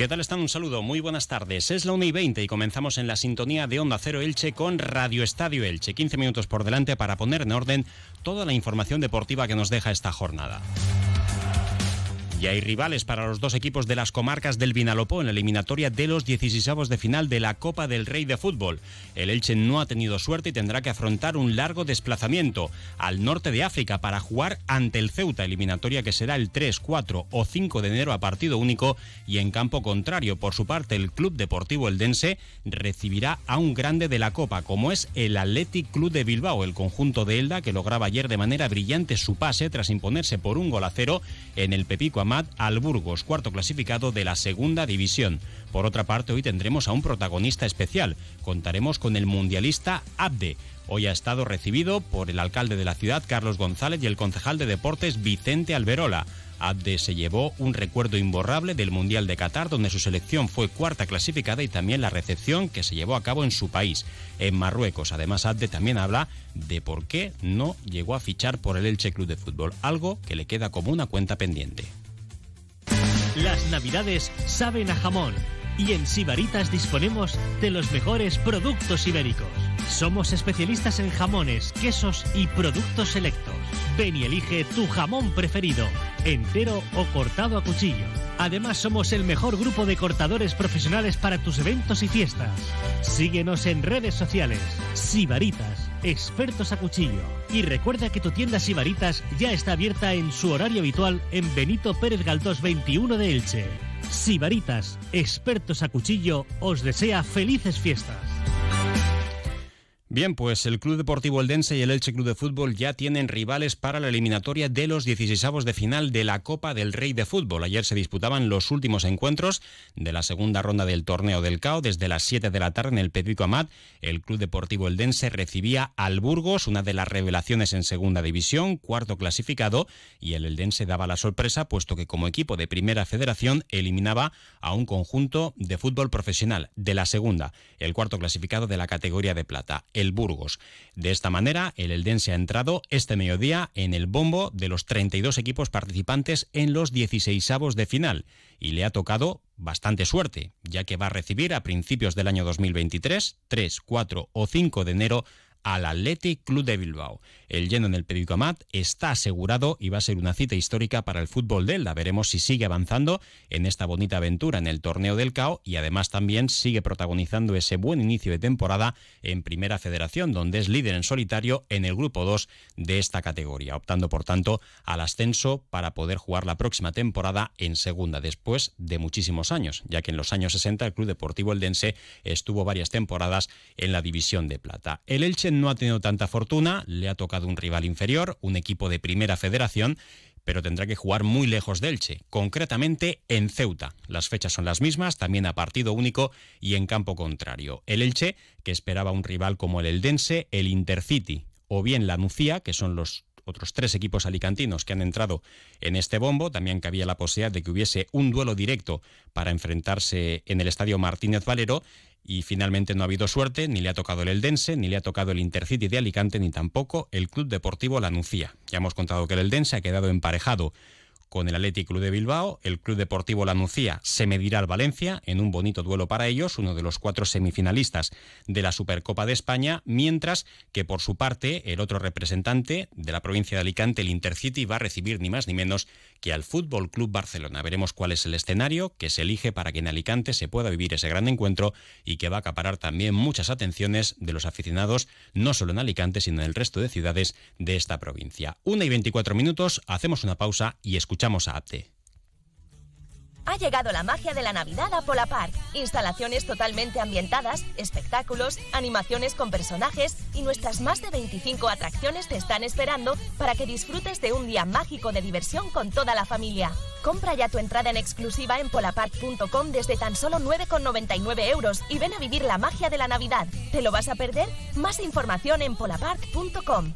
¿Qué tal están? Un saludo, muy buenas tardes. Es la 1 y 20 y comenzamos en la sintonía de Onda Cero Elche con Radio Estadio Elche. 15 minutos por delante para poner en orden toda la información deportiva que nos deja esta jornada. Y hay rivales para los dos equipos de las comarcas del Vinalopó en la eliminatoria de los 16 de final de la Copa del Rey de Fútbol. El Elche no ha tenido suerte y tendrá que afrontar un largo desplazamiento al norte de África para jugar ante el Ceuta, eliminatoria que será el 3, 4 o 5 de enero a partido único y en campo contrario. Por su parte, el Club Deportivo Eldense recibirá a un grande de la Copa, como es el Athletic Club de Bilbao, el conjunto de Elda que lograba ayer de manera brillante su pase tras imponerse por un gol a cero en el Pepico al Burgos, cuarto clasificado de la segunda división. Por otra parte, hoy tendremos a un protagonista especial. Contaremos con el mundialista Abde. Hoy ha estado recibido por el alcalde de la ciudad, Carlos González, y el concejal de deportes, Vicente Alberola. Abde se llevó un recuerdo imborrable del Mundial de Qatar, donde su selección fue cuarta clasificada y también la recepción que se llevó a cabo en su país, en Marruecos. Además, Abde también habla de por qué no llegó a fichar por el Elche Club de Fútbol, algo que le queda como una cuenta pendiente. Las navidades saben a jamón y en Sibaritas disponemos de los mejores productos ibéricos. Somos especialistas en jamones, quesos y productos selectos. Ven y elige tu jamón preferido, entero o cortado a cuchillo. Además somos el mejor grupo de cortadores profesionales para tus eventos y fiestas. Síguenos en redes sociales. Sibaritas expertos a cuchillo. Y recuerda que tu tienda Sibaritas ya está abierta en su horario habitual en Benito Pérez Galdós 21 de Elche. Sibaritas, expertos a cuchillo, os desea felices fiestas. Bien, pues el Club Deportivo Eldense y el Elche Club de Fútbol ya tienen rivales para la eliminatoria de los 16 de final de la Copa del Rey de Fútbol. Ayer se disputaban los últimos encuentros de la segunda ronda del torneo del CAO. Desde las 7 de la tarde en el Pedrico Amat, el Club Deportivo Eldense recibía al Burgos, una de las revelaciones en segunda división, cuarto clasificado, y el Eldense daba la sorpresa, puesto que como equipo de primera federación eliminaba a un conjunto de fútbol profesional de la segunda, el cuarto clasificado de la categoría de plata el Burgos. De esta manera, el Eldense ha entrado este mediodía en el bombo de los 32 equipos participantes en los 16 de final y le ha tocado bastante suerte, ya que va a recibir a principios del año 2023, 3, 4 o 5 de enero, al Athletic Club de Bilbao. El lleno en el Periódico Amat está asegurado y va a ser una cita histórica para el fútbol de Elda. Veremos si sigue avanzando en esta bonita aventura en el torneo del CAO y además también sigue protagonizando ese buen inicio de temporada en Primera Federación, donde es líder en solitario en el grupo 2 de esta categoría, optando por tanto al ascenso para poder jugar la próxima temporada en segunda, después de muchísimos años, ya que en los años 60 el Club Deportivo Eldense estuvo varias temporadas en la división de plata. El Elche no ha tenido tanta fortuna, le ha tocado un rival inferior, un equipo de primera federación, pero tendrá que jugar muy lejos de Elche, concretamente en Ceuta. Las fechas son las mismas, también a partido único y en campo contrario. El Elche, que esperaba un rival como el Eldense, el Intercity o bien la Nucía, que son los otros tres equipos alicantinos que han entrado en este bombo. También cabía la posibilidad de que hubiese un duelo directo para enfrentarse en el estadio Martínez Valero y finalmente no ha habido suerte, ni le ha tocado el Eldense, ni le ha tocado el Intercity de Alicante, ni tampoco el Club Deportivo La Nucía. Ya hemos contado que el Eldense ha quedado emparejado con el Athletic Club de Bilbao. El Club Deportivo La Nucía se medirá al Valencia en un bonito duelo para ellos, uno de los cuatro semifinalistas de la Supercopa de España, mientras que por su parte el otro representante de la provincia de Alicante, el Intercity, va a recibir ni más ni menos que al Fútbol Club Barcelona. Veremos cuál es el escenario que se elige para que en Alicante se pueda vivir ese gran encuentro y que va a acaparar también muchas atenciones de los aficionados, no solo en Alicante, sino en el resto de ciudades de esta provincia. Una y 24 minutos, hacemos una pausa y escuchamos Escuchamos a Apte. Ha llegado la magia de la Navidad a Park. Instalaciones totalmente ambientadas, espectáculos, animaciones con personajes y nuestras más de 25 atracciones te están esperando para que disfrutes de un día mágico de diversión con toda la familia. Compra ya tu entrada en exclusiva en polapark.com desde tan solo 9,99 euros y ven a vivir la magia de la Navidad. ¿Te lo vas a perder? Más información en polapark.com.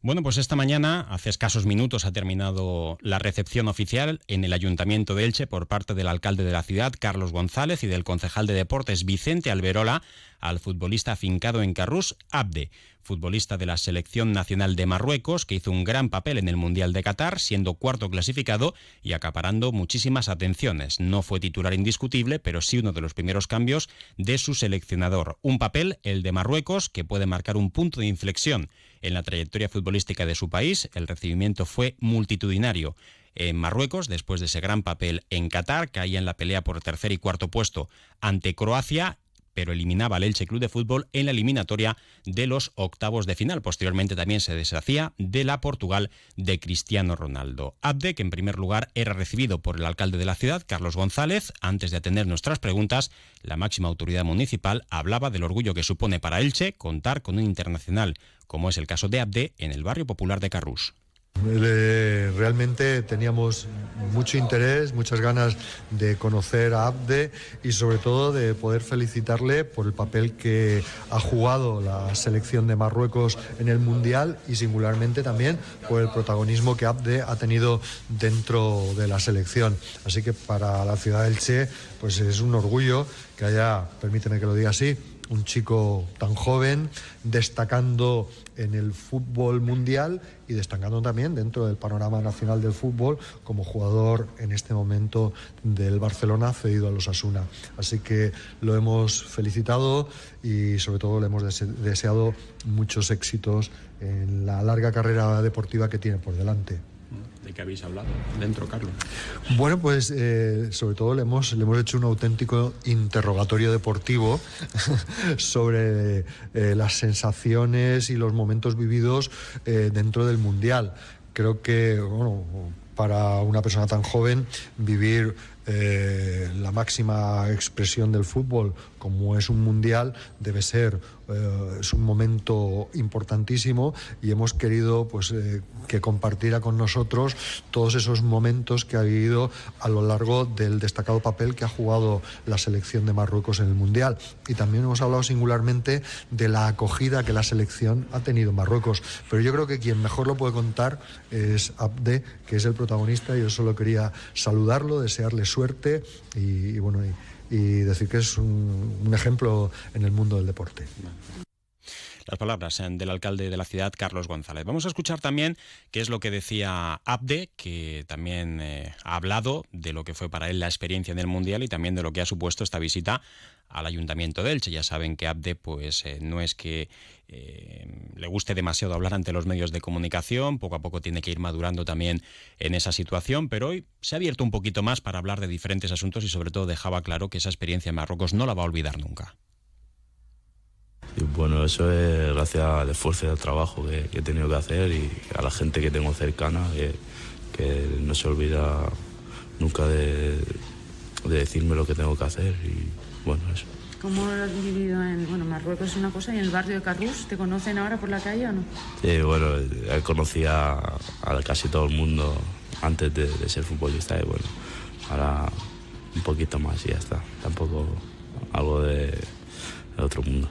Bueno, pues esta mañana, hace escasos minutos, ha terminado la recepción oficial en el Ayuntamiento de Elche por parte del alcalde de la ciudad, Carlos González, y del concejal de deportes, Vicente Alberola, al futbolista afincado en Carrús, Abde, futbolista de la selección nacional de Marruecos, que hizo un gran papel en el Mundial de Qatar, siendo cuarto clasificado y acaparando muchísimas atenciones. No fue titular indiscutible, pero sí uno de los primeros cambios de su seleccionador. Un papel, el de Marruecos, que puede marcar un punto de inflexión en la trayectoria futbolística de su país, el recibimiento fue multitudinario. En Marruecos, después de ese gran papel en Qatar, caía en la pelea por tercer y cuarto puesto ante Croacia pero eliminaba al Elche Club de Fútbol en la eliminatoria de los octavos de final. Posteriormente también se deshacía de la Portugal de Cristiano Ronaldo. Abde, que en primer lugar era recibido por el alcalde de la ciudad, Carlos González. Antes de atender nuestras preguntas, la máxima autoridad municipal hablaba del orgullo que supone para Elche contar con un internacional, como es el caso de Abde, en el barrio popular de Carrús. Realmente teníamos mucho interés, muchas ganas de conocer a Abde y sobre todo de poder felicitarle por el papel que ha jugado la selección de Marruecos en el Mundial y singularmente también por el protagonismo que Abde ha tenido dentro de la selección. Así que para la ciudad del Che pues es un orgullo que haya, permíteme que lo diga así, un chico tan joven, destacando en el fútbol mundial y destacando también dentro del panorama nacional del fútbol como jugador en este momento del Barcelona cedido a los Asuna. Así que lo hemos felicitado y sobre todo le hemos deseado muchos éxitos en la larga carrera deportiva que tiene por delante. ¿De qué habéis hablado dentro, Carlos? Bueno, pues eh, sobre todo le hemos, le hemos hecho un auténtico interrogatorio deportivo sobre eh, las sensaciones y los momentos vividos eh, dentro del Mundial. Creo que, para una persona tan joven, vivir la máxima expresión del fútbol, como es un mundial, debe ser es un momento importantísimo y hemos querido pues que compartiera con nosotros todos esos momentos que ha vivido a lo largo del destacado papel que ha jugado la selección de Marruecos en el Mundial. Y también hemos hablado singularmente de la acogida que la selección ha tenido en Marruecos. Pero yo creo que quien mejor lo puede contar es Abde, que es el protagonista. Yo solo quería saludarlo, desearle suerte y, bueno, y, decir que es un, un ejemplo en el mundo del deporte las palabras eh, del alcalde de la ciudad, Carlos González. Vamos a escuchar también qué es lo que decía Abde, que también eh, ha hablado de lo que fue para él la experiencia en el Mundial y también de lo que ha supuesto esta visita al Ayuntamiento de Elche. Ya saben que Abde pues eh, no es que le guste demasiado hablar ante los medios de comunicación, poco a poco tiene que ir madurando también en esa situación, pero hoy se ha abierto un poquito más para hablar de diferentes asuntos y sobre todo dejaba claro que esa experiencia en Marruecos no la va a olvidar nunca. Y bueno, eso es gracias al esfuerzo y al trabajo que, he tenido que hacer y a la gente que tengo cercana, que, no se olvida nunca de, decirme lo que tengo que hacer y bueno, eso. ¿Cómo lo has vivido en bueno, Marruecos? Es una cosa, y en el barrio de Carrús, ¿te conocen ahora por la calle o no? Sí, bueno, conocía a, casi todo el mundo antes de, ser futbolista y bueno, ahora un poquito más y ya está. Tampoco algo de otro mundo.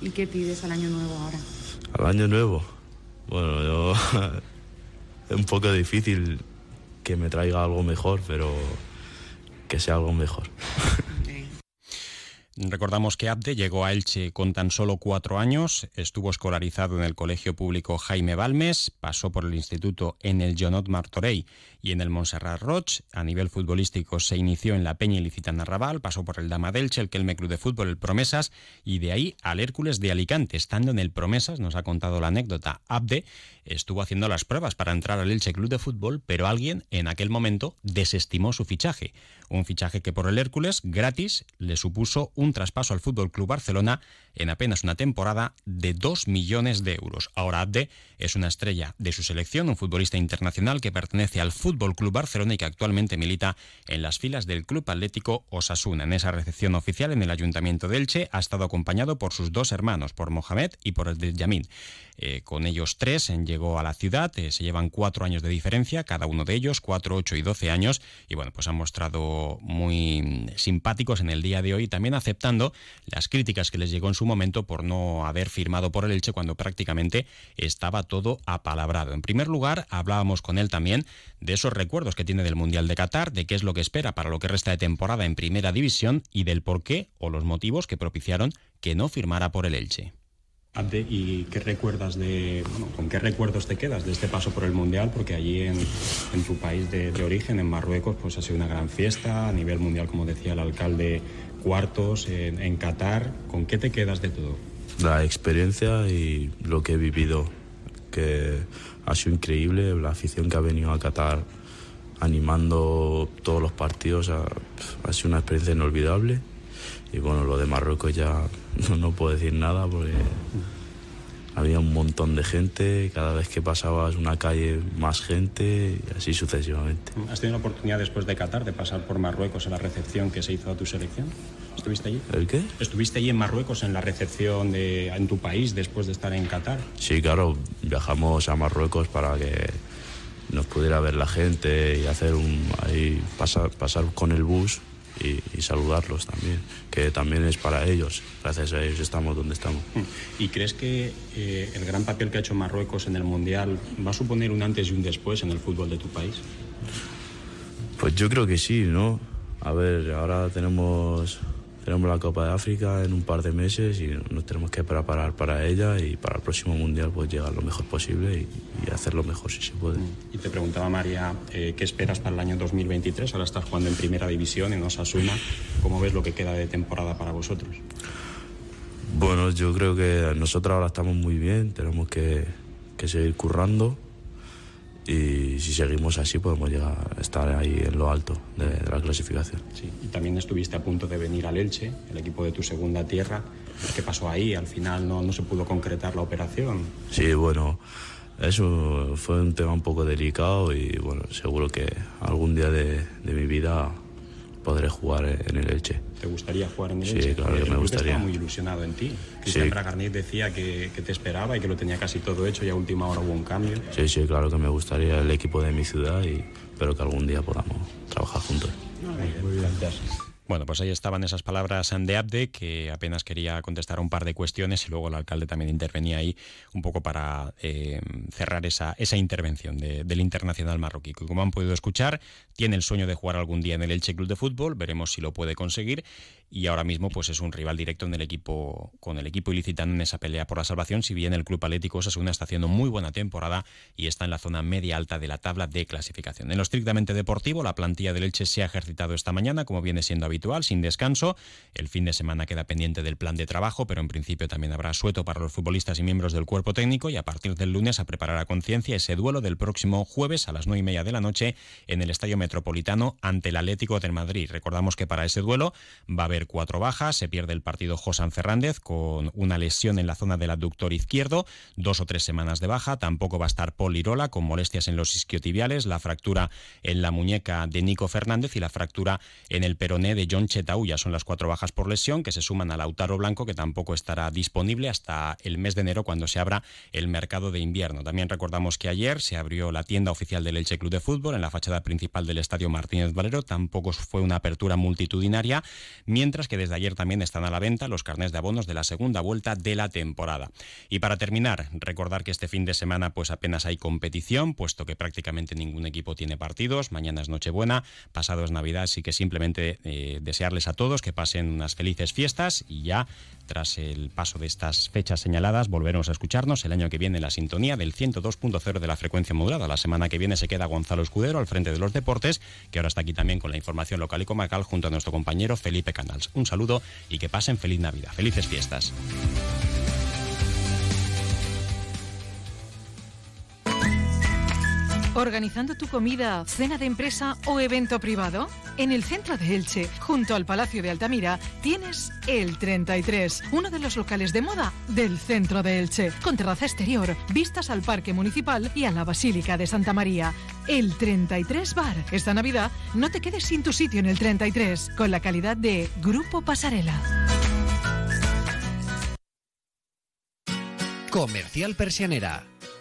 ¿Y qué pides al año nuevo ahora? Al año nuevo. Bueno, yo es un poco difícil que me traiga algo mejor, pero que sea algo mejor. Recordamos que Abde llegó a Elche con tan solo cuatro años, estuvo escolarizado en el Colegio Público Jaime Balmes, pasó por el instituto en el Jonot Martorey y en el Montserrat Roig. A nivel futbolístico se inició en la Peña Ilicitana Raval, pasó por el Dama Delche, el Kelme Club de Fútbol, el Promesas y de ahí al Hércules de Alicante. Estando en el Promesas, nos ha contado la anécdota, Abde estuvo haciendo las pruebas para entrar al Elche Club de Fútbol, pero alguien en aquel momento desestimó su fichaje. Un fichaje que por el Hércules, gratis, le supuso un traspaso al Fútbol Club Barcelona en apenas una temporada de 2 millones de euros. Ahora Abde es una estrella de su selección, un futbolista internacional que pertenece al Fútbol Club Barcelona y que actualmente milita en las filas del Club Atlético Osasuna. En esa recepción oficial en el Ayuntamiento de Elche ha estado acompañado por sus dos hermanos, por Mohamed y por el de Yamin. Eh, con ellos tres llegó a la ciudad, eh, se llevan cuatro años de diferencia, cada uno de ellos, cuatro, ocho y doce años, y bueno, pues han mostrado muy simpáticos en el día de hoy. También aceptado las críticas que les llegó en su momento por no haber firmado por el Elche cuando prácticamente estaba todo apalabrado. En primer lugar, hablábamos con él también de esos recuerdos que tiene del Mundial de Qatar, de qué es lo que espera para lo que resta de temporada en Primera División y del por qué o los motivos que propiciaron que no firmara por el Elche. ¿Y qué recuerdas de, con qué recuerdos te quedas de este paso por el Mundial? Porque allí en, tu país de, origen, en Marruecos, pues ha sido una gran fiesta a nivel mundial, como decía el alcalde, cuartos en, Qatar. ¿Con qué te quedas de todo? La experiencia y lo que he vivido, que ha sido increíble, la afición que ha venido a Qatar animando todos los partidos, ha, ha sido una experiencia inolvidable y bueno, lo de Marruecos ya no, puedo decir nada porque había un montón de gente, cada vez que pasabas una calle más gente y así sucesivamente. ¿Has tenido la oportunidad después de Qatar de pasar por Marruecos a la recepción que se hizo a tu selección? ¿Estuviste allí? ¿El qué? ¿Estuviste allí en Marruecos en la recepción de, en tu país después de estar en Qatar? Sí, claro, viajamos a Marruecos para que nos pudiera ver la gente y hacer un ahí pasar, pasar con el bus y, saludarlos también, que también es para ellos. Gracias a ellos estamos donde estamos. ¿Y crees que eh, el gran papel que ha hecho Marruecos en el Mundial va a suponer un antes y un después en el fútbol de tu país? Pues yo creo que sí, ¿no? A ver, ahora tenemos tenemos la Copa de África en un par de meses y nos tenemos que preparar para ella y para el próximo Mundial pues llegar lo mejor posible y, hacer lo mejor si se puede. Y te preguntaba María, eh, ¿qué esperas para el año 2023? Ahora estás jugando en Primera División en Osasuna. ¿Cómo ves lo que queda de temporada para vosotros? Bueno, yo creo que nosotros ahora estamos muy bien, tenemos que, que seguir currando y si seguimos así podemos llegar a estar ahí en lo alto de, la clasificación. Sí, y también estuviste a punto de venir al Elche, el equipo de tu segunda tierra. ¿Qué pasó ahí? Al final no, no se pudo concretar la operación. Sí, bueno, eso fue un tema un poco delicado y bueno, seguro que algún día de, de mi vida podré jugar en el Elche. ¿Te gustaría jugar en el Elche? Sí, claro que me gustaría. Estaba muy ilusionado en ti. Cristian sí. decía que, que, te esperaba y que lo tenía casi todo hecho y a última hora hubo un cambio. Sí, sí, claro que me gustaría el equipo de mi ciudad y espero que algún día podamos trabajar juntos. Muy bien, gracias. Bueno, pues ahí estaban esas palabras de Abde, que apenas quería contestar un par de cuestiones y luego el alcalde también intervenía ahí un poco para eh, cerrar esa, esa intervención del internacional marroquí. Que como han podido escuchar, tiene el sueño de jugar algún día en el Elche Club de Fútbol, veremos si lo puede conseguir y ahora mismo pues es un rival directo en el equipo con el equipo ilicitano en esa pelea por la salvación, si bien el Club Atlético Osasuna está haciendo muy buena temporada y está en la zona media alta de la tabla de clasificación. En lo estrictamente deportivo, la plantilla del Elche se ha ejercitado esta mañana, como viene siendo habitual sin descanso. El fin de semana queda pendiente del plan de trabajo, pero en principio también habrá sueto para los futbolistas y miembros del cuerpo técnico y a partir del lunes a preparar a conciencia ese duelo del próximo jueves a las nueve y media de la noche en el Estadio Metropolitano ante el Atlético de Madrid. Recordamos que para ese duelo va a haber cuatro bajas. Se pierde el partido José Fernández con una lesión en la zona del aductor izquierdo, dos o tres semanas de baja. Tampoco va a estar Paul Irola con molestias en los isquiotibiales, la fractura en la muñeca de Nico Fernández y la fractura en el peroné de John Chetauya. Son las cuatro bajas por lesión que se suman a Lautaro Blanco, que tampoco estará disponible hasta el mes de enero cuando se abra el mercado de invierno. También recordamos que ayer se abrió la tienda oficial del Elche Club de Fútbol en la fachada principal del Estadio Martínez Valero. Tampoco fue una apertura multitudinaria, mientras que desde ayer también están a la venta los carnés de abonos de la segunda vuelta de la temporada. Y para terminar, recordar que este fin de semana pues apenas hay competición, puesto que prácticamente ningún equipo tiene partidos. Mañana es Nochebuena, pasado es Navidad, así que simplemente eh, desearles a todos que pasen unas felices fiestas y ya tras el paso de estas fechas señaladas volveremos a escucharnos el año que viene en la sintonía del 102.0 de la frecuencia modulada. La semana que viene se queda Gonzalo Escudero al frente de los deportes, que ahora está aquí también con la información local y comarcal junto a nuestro compañero Felipe Canals. Un saludo y que pasen feliz Navidad, felices fiestas. ¿Organizando tu comida, cena de empresa o evento privado? En el centro de Elche, junto al Palacio de Altamira, tienes el 33, uno de los locales de moda del centro de Elche, con terraza exterior, vistas al Parque Municipal y a la Basílica de Santa María. El 33 Bar. Esta Navidad no te quedes sin tu sitio en el 33, con la calidad de Grupo Pasarela. Comercial Persianera